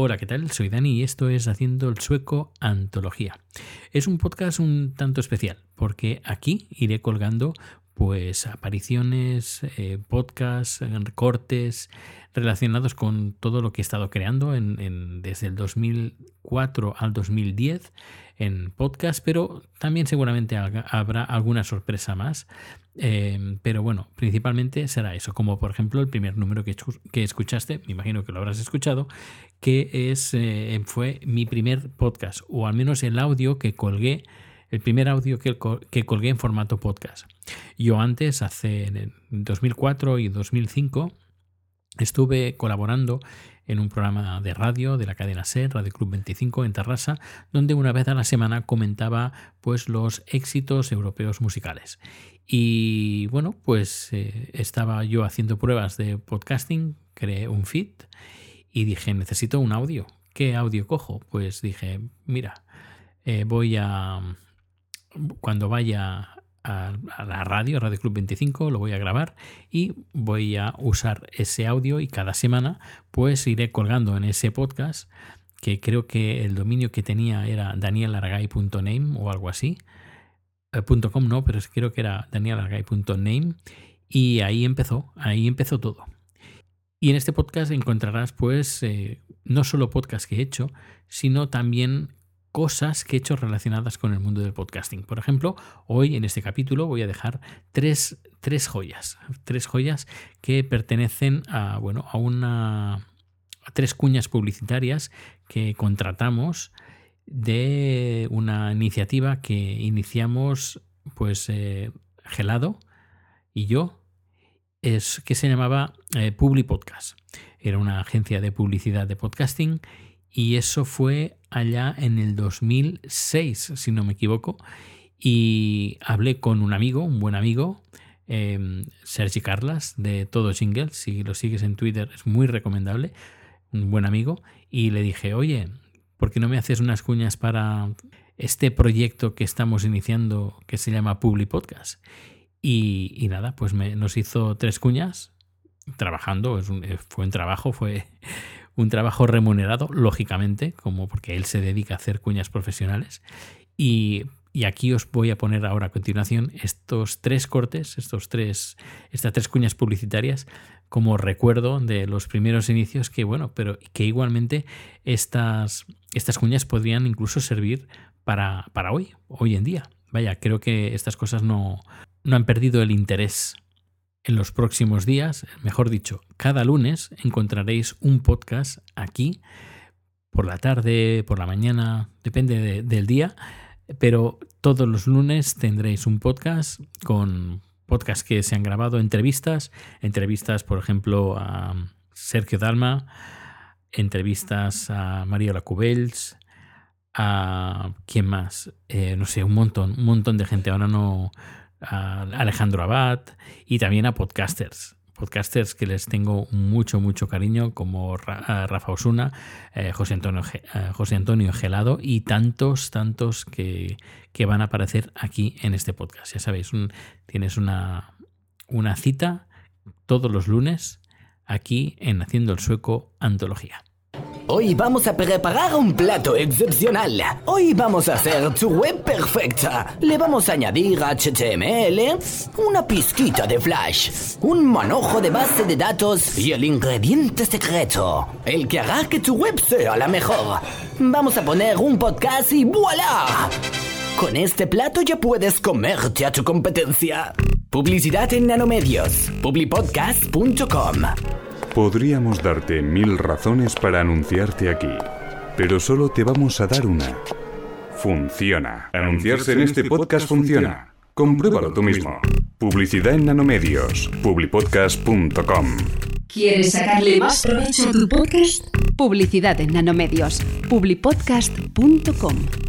Hola, ¿qué tal? Soy Dani y esto es Haciendo el Sueco Antología. Es un podcast un tanto especial porque aquí iré colgando pues apariciones, eh, podcasts, cortes relacionados con todo lo que he estado creando en, desde el 2004 al 2010 en podcast, pero también seguramente habrá alguna sorpresa más. Em, pero bueno, principalmente será eso, como por ejemplo el primer número que, que escuchaste, me imagino que lo habrás escuchado, que es, eh, fue mi primer podcast, o al menos el audio que colgué el primer audio que, colgué en formato podcast. Yo antes, hace en 2004 y 2005, estuve colaborando en un programa de radio de la cadena SER, Radio Club 25 en Tarrasa, donde una vez a la semana comentaba pues los éxitos europeos musicales. Y bueno, pues eh, estaba yo haciendo pruebas de podcasting, creé un feed y dije, necesito un audio. ¿Qué audio cojo? Pues dije, mira, eh, voy a, cuando vaya a, la radio, Radio Club 25, lo voy a grabar y voy a usar ese audio y cada semana pues iré colgando en ese podcast que creo que el dominio que tenía era danielargay.name o algo así. Eh, .com no, pero creo que era danielargay.name y ahí empezó, ahí empezó todo. Y en este podcast encontrarás pues eh, no solo podcast que he hecho, sino también cosas que he hecho relacionadas con el mundo del podcasting. Por ejemplo, hoy en este capítulo voy a dejar tres, tres joyas, tres joyas que pertenecen a, bueno, a una tres cuñas publicitarias que contratamos de una iniciativa que iniciamos pues eh, Gelado y yo es que se llamaba eh, Publi Podcast. Era una agencia de publicidad de podcasting y eso fue allá en el 2006, si no me equivoco. Y hablé con un amigo, un buen amigo, eh, Sergi Carlas, de Todo Jingle. Si lo sigues en Twitter, es muy recomendable. Un buen amigo. Y le dije, oye, ¿por qué no me haces unas cuñas para este proyecto que estamos iniciando que se llama Publi Podcast? Y, nada, pues me, nos hizo tres cuñas trabajando. fue un trabajo, fue un trabajo remunerado, lógicamente, como porque él se dedica a hacer cuñas profesionales. Y, aquí os voy a poner ahora a continuación estos tres cortes, estos tres, estas tres cuñas publicitarias, como recuerdo de los primeros inicios, que bueno, pero que igualmente estas, estas cuñas podrían incluso servir para, para hoy, hoy en día. Vaya, creo que estas cosas no, no han perdido el interés en los próximos días, mejor dicho, cada lunes encontraréis un podcast aquí por la tarde, por la mañana, depende del día, pero todos los lunes tendréis un podcast con podcasts que se han grabado, entrevistas, entrevistas por ejemplo a Sergio Dalma, entrevistas a Mario Cubells, a quién más, eh, no sé, un montón, un montón de gente. Ahora no, a Alejandro Abad y también a podcasters. Podcasters que les tengo mucho, mucho cariño, como Rafa Osuna, eh, José, Antonio, eh, José Antonio Gelado y tantos, tantos que, que, van a aparecer aquí en este podcast. Ya sabéis, tienes una, una cita todos los lunes aquí en Haciendo el Sueco Antología. Hoy vamos a preparar un plato excepcional. Hoy vamos a hacer tu web perfecta. Le vamos a añadir HTML, una pizquita de Flash, un manojo de base de datos y el ingrediente secreto, el que hará que tu web sea la mejor. Vamos a poner un podcast y ¡voilá! Con este plato ya puedes comerte a tu competencia. Publicidad en nanomedios. publipodcast.com Podríamos darte mil razones para anunciarte aquí, pero solo te vamos a dar una. Funciona. Anunciarse en este podcast funciona. Compruébalo tú mismo. Publicidad en nanomedios. publipodcast.com. ¿Quieres sacarle más provecho a tu podcast? Publicidad en nanomedios. publipodcast.com.